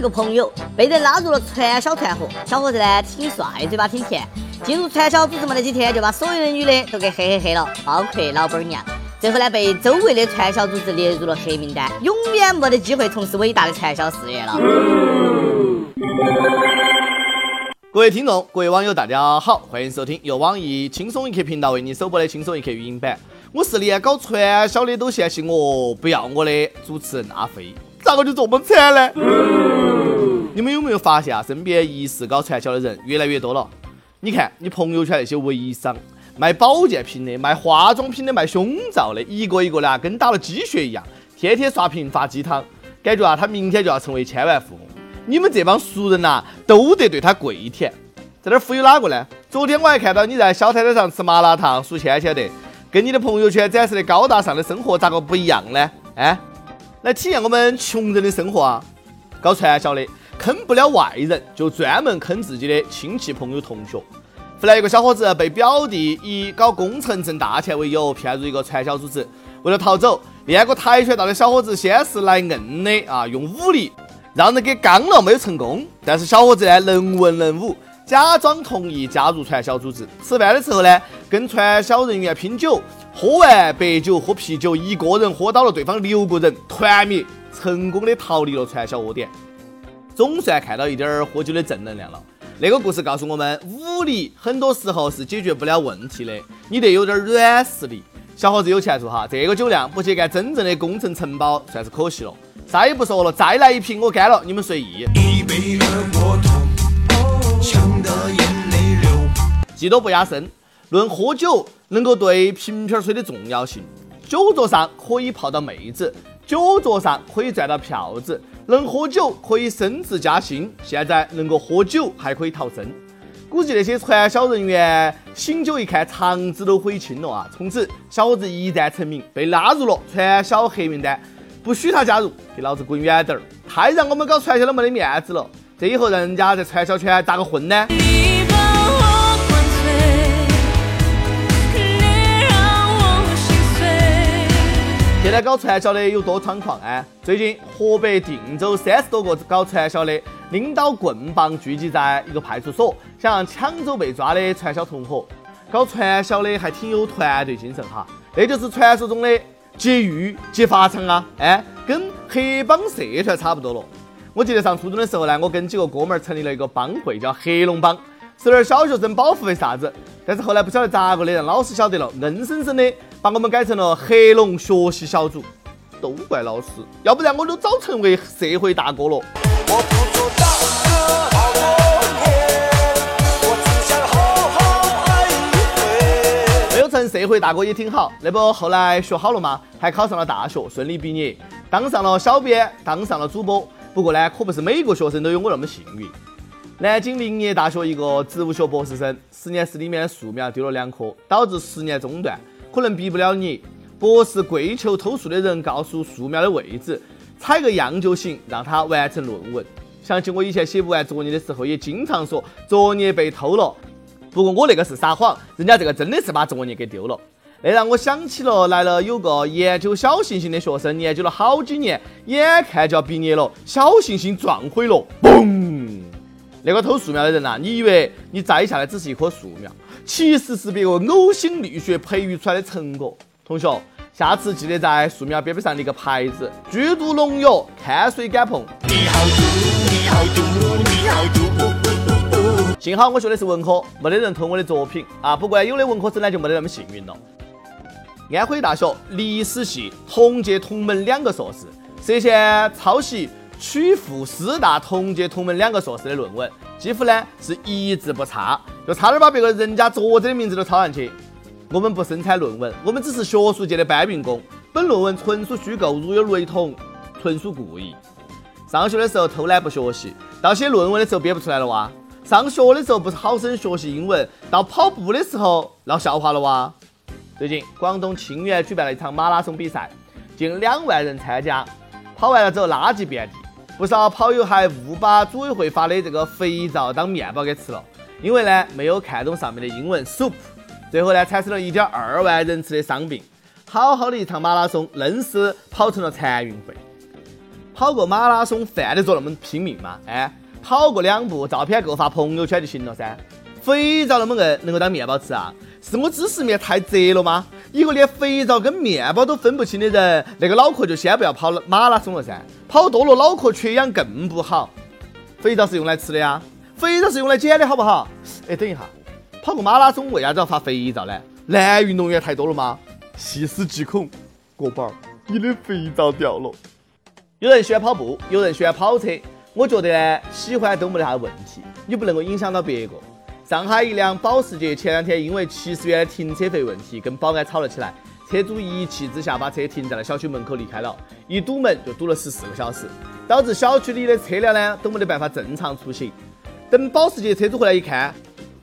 一个朋友被人拉入了传销团伙，小伙子呢挺帅，嘴巴挺甜。进入传销组织没得几天，就把所有的女的都给黑黑黑了，包括老板娘。最后呢，被周围的传销组织列入了黑名单，永远没得机会从事伟大的传销事业了。各位听众，各位网友，大家好，欢迎收听由网易轻松一刻频道为你首播的轻松一刻语音版。我是连搞传销的都嫌弃我不要我的主持人阿飞，咋个就这么惨呢？你们有没有发现啊？身边疑似搞传销的人越来越多了。你看，你朋友圈那些微商。卖保健品的、卖化妆品的、卖胸罩的，一个一个的啊，跟打了鸡血一样，天天刷屏发鸡汤，感觉啊，他明天就要成为千万富翁。你们这帮熟人呐，都得对他跪舔。在这忽悠哪个呢？昨天我还看到你在小摊摊上吃麻辣烫数钱钱的，跟你的朋友圈展示的高大上的生活咋个不一样呢？哎，来体验我们穷人的生活啊！搞传销的坑不了外人，就专门坑自己的亲戚朋友同学。后来，一个小伙子被表弟以搞工程挣大钱为由骗入一个传销组织。为了逃走，练过跆拳道的小伙子先是来硬的啊，用武力让人给刚了，没有成功。但是小伙子呢，能文能武，假装同意加入传销组织。吃饭的时候呢，跟传销人员拼酒，喝完白酒喝啤酒，一个人喝倒了对方六个人，团灭，成功的逃离了传销窝点。总算看到一点喝酒的正能量了。那个故事告诉我们，武力很多时候是解决不了问题的，你得有点软实力。小伙子有钱做哈，这个酒量不去干真正的工程承包，算是可惜了。啥也不说了，再来一瓶，我干了，你们随意。技多不压身，论喝酒能够对瓶瓶水的重要性，酒桌上可以泡到妹子，酒桌上可以赚到票子。能喝酒可以升职加薪，现在能够喝酒还可以逃生。估计那些传销人员醒酒一看，肠子都悔青了啊！从此，小伙子一旦成名，被拉入了传销黑名单，不许他加入，给老子滚远点儿！太让我们搞传销的没得面子了，这以后人家在传销圈咋个混呢？现在搞传销的有多猖狂啊！最近河北定州三十多个搞传销的拎到棍棒聚集在一个派出所，想抢走被抓的传销同伙。搞传销的还挺有团队精神哈，那就是传说中的劫狱劫法场啊！哎，跟黑帮社团差不多了。我记得上初中的时候呢，我跟几个哥们儿成立了一个帮会，叫黑龙帮，收点小学生保护费啥子。但是后来不晓得咋个的，让老师晓得了，硬生生的。把我们改成了黑龙学习小组，都怪老师，要不然我都早成为社会大哥了。没有成社会大哥也挺好，那不后来学好了吗？还考上了大学，顺利毕业，当上了小编，当上了主播。不过呢，可不是每个学生都有我那么幸运。南京林业大学一个植物学博士生，实验室里面的树苗丢了两棵，导致十年中断。可能毕不了你，博士跪求偷树的人告诉树苗的位置，采个样就行，让他完成论文。想起我以前写不完作业的时候，也经常说作业被偷了。不过我那个是撒谎，人家这个真的是把作业给丢了。那让我想起了来了有个研究小行星的学生，研究了好几年，眼看就要毕业了，小行星撞毁了，嘣！那个偷树苗的人呐，你以为你摘下来只是一棵树苗？其实是别个呕心沥血培育出来的成果。同学，下次记得在树苗边边上立个牌子：剧毒农药，看水敢碰。你好毒，你好毒，你好毒。幸好我学的是文科，没得人偷我的作品啊。不过有的文科生呢，就没得那么幸运了。安徽大学历史系同届同门两个硕士涉嫌抄袭曲阜师大同届同门两个硕士的论文，几乎呢是一字不差。就差点把别个人家作者的名字都抄上去。我们不生产论文，我们只是学术界的搬运工。本论文纯属虚构，如有雷同，纯属故意。上学的时候偷懒不学习，到写论文的时候憋不出来了哇！上学的时候不是好生学习英文，到跑步的时候闹笑话了哇！最近广东清远举办了一场马拉松比赛，近两万人参加，跑完了之后垃圾遍地，不少跑友还误把组委会发的这个肥皂当面包给吃了。因为呢没有看懂上面的英文 soup，最后呢产生了一点二万人次的伤病。好好的一场马拉松，愣是跑成了残运会。跑个马拉松犯得着那么拼命吗？哎，跑个两步，照片够发朋友圈就行了噻。肥皂那么硬，能够当面包吃啊？是我知识面太窄了吗？一个连肥皂跟面包都分不清的人，那个脑壳就先不要跑马拉松了噻。跑多了脑壳缺氧更不好。肥皂是用来吃的呀，肥皂是用来捡的好不好？哎，等一下，跑个马拉松为啥子要发肥皂呢？男运动员太多了吗？细思极恐，国宝，你的肥皂掉了。有人喜欢跑步，有人喜欢跑车，我觉得呢，喜欢都没得啥问题，你不能够影响到别个。上海一辆保时捷前两天因为七十元的停车费问题跟保安吵了起来，车主一气之下把车停在了小区门口离开了，一堵门就堵了十四个小时，导致小区里的车辆呢都没得办法正常出行。等保时捷车主回来一看，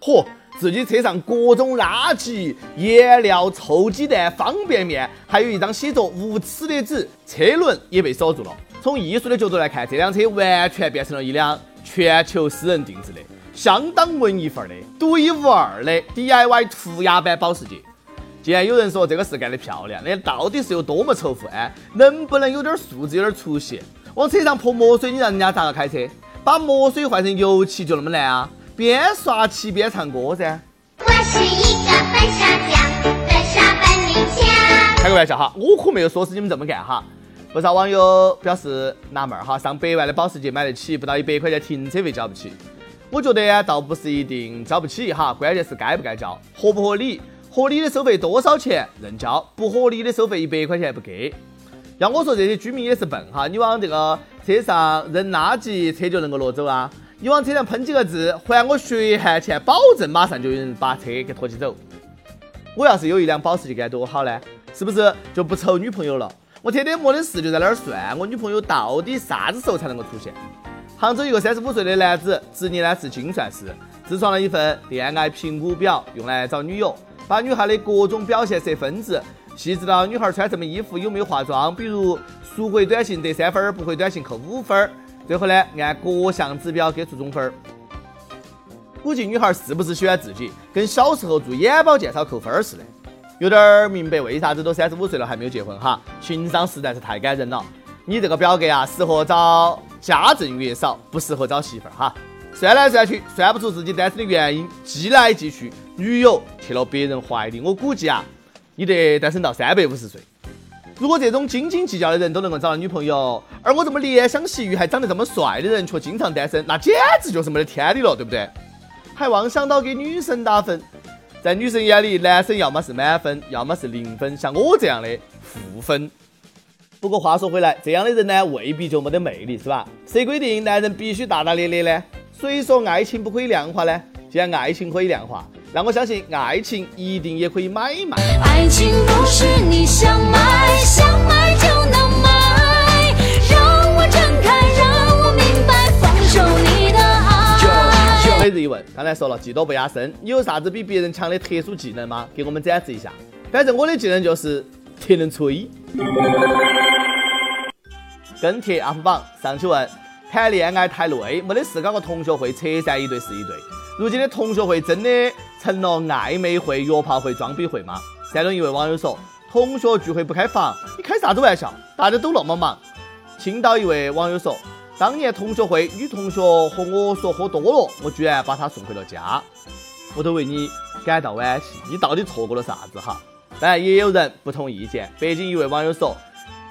嚯，自己车上各种垃圾、颜料、臭鸡蛋、方便面，还有一张写着“无耻”的纸，车轮也被锁住了。从艺术的角度来看，这辆车完全变成了一辆全球私人定制的。相当文艺范儿的、独一无二的 DIY 涂鸦版保时捷。既然有人说这个事干得漂亮，那到底是有多么仇富？哎，能不能有点素质、有点出息？往车上泼墨水，你让人家咋个开车？把墨水换成油漆就那么难啊？边刷漆边唱歌噻。我是一个笨沙匠，笨沙本领强。开个玩笑哈，我可没有说是你们这么干哈。不少网友表示纳闷哈，上百万的保时捷买得起，不到一百块钱停车费交不起。我觉得呀，倒不是一定交不起哈，关键是该不该交，合不合理，合理的收费多少钱认交，不合理的收费一百块钱不给。要我说，这些居民也是笨哈，你往这个车上扔垃圾，车就能够挪走啊？你往车上喷几个字，还我血汗钱，保证马上就有人把车给拖起走。我要是有一辆保时捷该多好呢？是不是就不愁女朋友了？我天天没得事就在那儿算，我女朋友到底啥子时候才能够出现？杭州一个三十五岁的男子，职业呢是精算师，自创了一份恋爱评估表，用来找女友，把女孩的各种表现设分值，细致到女孩穿什么衣服、有没有化妆，比如速回短信得三分，不回短信扣五分，最后呢按各项指标给出总分。估计女孩是不是喜欢自己，跟小时候做眼保健操扣分似的。有点明白为啥子都三十五岁了还没有结婚哈，情商实在是太感人了。你这个表格啊，适合找。家政越少，不适合找媳妇儿哈。算来算去，算不出自己单身的原因，继来继去，女友去了别人怀里。我估计啊，你得单身到三百五十岁。如果这种斤斤计较的人都能够找到女朋友，而我这么怜香惜玉还长得这么帅的人却经常单身，那简直就是没得天理了，对不对？还妄想到给女生打分，在女生眼里，男生要么是满分，要么是零分，像我这样的负分。不过话说回来，这样的人呢，未必就没得魅力，是吧？谁规定男人必须大大咧咧呢？谁说爱情不可以量化呢？既然爱情可以量化，那我相信爱情一定也可以买卖。爱情不是你想买，想买就能买。让我睁开，让我明白，放手你的爱。每日一问，刚才说了，技多不压身，你有啥子比别人强的特殊技能吗？给我们展示一下。反正我的技能就是特能吹。跟帖 UP 榜上去问：谈恋爱太累，没得事搞个同学会，扯散一对是一对。如今的同学会真的成了暧昧会、约炮会、装逼会吗？山东一位网友说：同学聚会不开房，你开啥子玩笑？大家都那么忙。青岛一位网友说：当年同学会，女同学和我说喝多了，我居然把她送回了家，我都为你感到惋惜。你到底错过了啥子哈？当然也有人不同意见。北京一位网友说。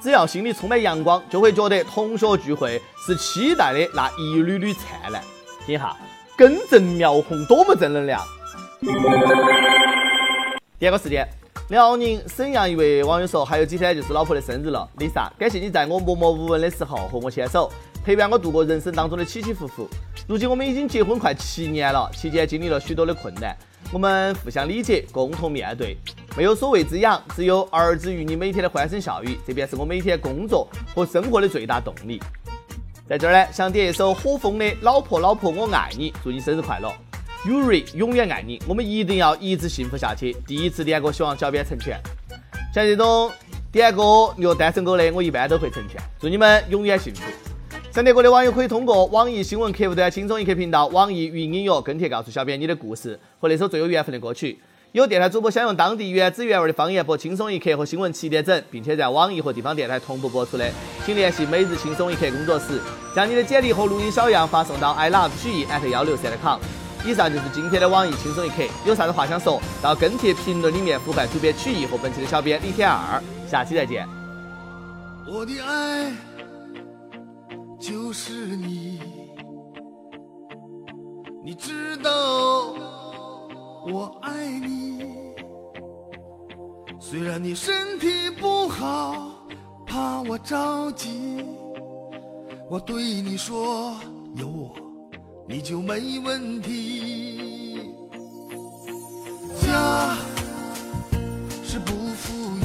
只要心里充满阳光，就会觉得同学聚会是期待的那一缕缕灿烂。听哈，根正苗红，多么正能量！第二个事件，辽宁沈阳一位网友说：“还有几天就是老婆的生日了，Lisa，感谢你在我默默无闻的时候和我牵手，陪伴我度过人生当中的起起伏伏。如今我们已经结婚快七年了，期间经历了许多的困难。”我们互相理解，共同面对，没有所谓滋养，只有儿子与你每天的欢声笑语，这便是我每天工作和生活的最大动力。在这儿呢，想点一首火风的《老婆老婆我爱你》，祝你生日快乐，Yuri 永远爱你，我们一定要一直幸福下去。第一次点歌，希望小编成全。像这种点歌虐单身狗的，我一般都会成全。祝你们永远幸福。全国的网友可以通过网易新闻客户端“轻松一刻”频道、网易云音乐跟帖告诉小编你的故事和那首最有缘分的歌曲。有电台主播想用当地原汁原味的方言播《轻松一刻》和新闻七点整，并且在网易和地方电台同步播出的，请联系每日轻松一刻工作室，将你的简历和录音小样发送到 i love 曲艺 at 幺六三 com。以上就是今天的网易轻松一刻，有啥子话想说，到跟帖评论里面呼唤主编曲艺和本期的小编李天二，下期再见。我的爱就是你，你知道我爱你。虽然你身体不好，怕我着急，我对你说有我你就没问题。家是不富裕。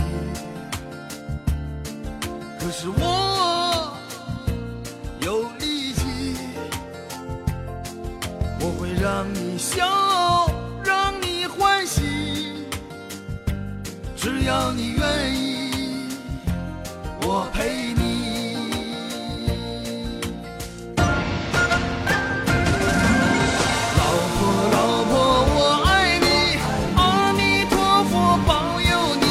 可是我让你笑，让你欢喜，只要你愿意，我陪你。老婆，老婆，我爱你，阿弥陀佛保佑你，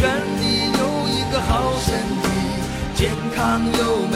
愿你有一个好身体，健康又美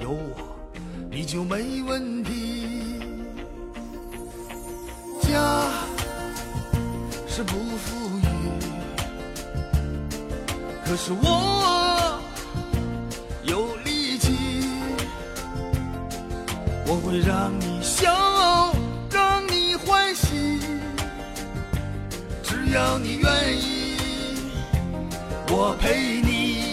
有我你就没问题。家是不富裕。可是我有力气，我会让你笑，让你欢喜，只要你愿意，我陪你。